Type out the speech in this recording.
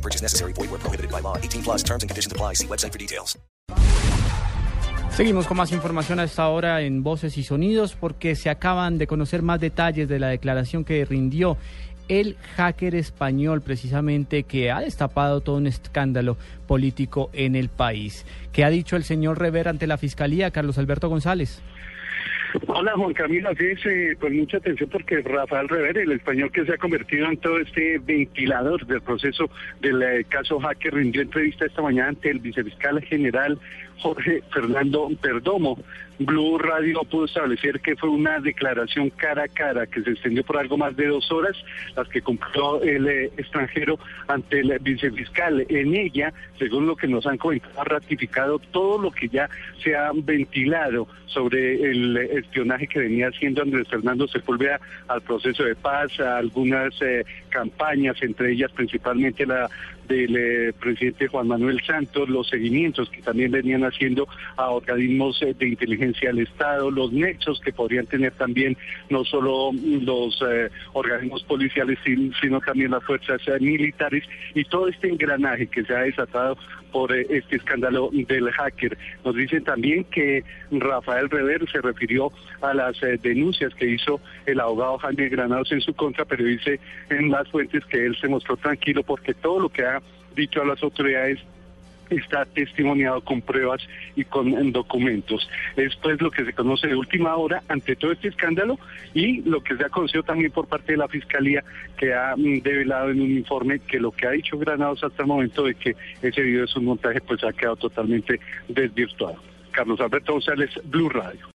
Purchase necessary. Void where prohibited by law. 18 plus terms and conditions apply. See website for details. Seguimos con más información a esta hora en Voces y Sonidos porque se acaban de conocer más detalles de la declaración que rindió el hacker español precisamente que ha destapado todo un escándalo político en el país. ¿Qué ha dicho el señor Rever ante la Fiscalía, Carlos Alberto González? Hola Juan Camilo, así es, eh, con mucha atención porque Rafael Rever, el español que se ha convertido en todo este ventilador del proceso del eh, caso hacker, rindió entrevista esta mañana ante el vicefiscal general Jorge Fernando Perdomo. Blue Radio pudo establecer que fue una declaración cara a cara que se extendió por algo más de dos horas, las que cumplió el eh, extranjero ante el vicefiscal. En ella, según lo que nos han comentado, ha ratificado todo lo que ya se ha ventilado sobre el espionaje que venía haciendo Andrés Fernando Sepúlveda al proceso de paz, a algunas eh, campañas, entre ellas principalmente la del eh, presidente Juan Manuel Santos, los seguimientos que también venían haciendo a organismos eh, de inteligencia del Estado, los nexos que podrían tener también no solo los organismos policiales, sino también las fuerzas militares y todo este engranaje que se ha desatado por este escándalo del hacker. Nos dicen también que Rafael Rever se refirió a las denuncias que hizo el abogado Jaime Granados en su contra, pero dice en las fuentes que él se mostró tranquilo porque todo lo que ha dicho a las autoridades está testimoniado con pruebas y con documentos. Esto es lo que se conoce de última hora ante todo este escándalo y lo que se ha conocido también por parte de la Fiscalía que ha mm, develado en un informe que lo que ha dicho Granados hasta el momento de que ese video es un montaje pues ha quedado totalmente desvirtuado. Carlos Alberto González, Blue Radio.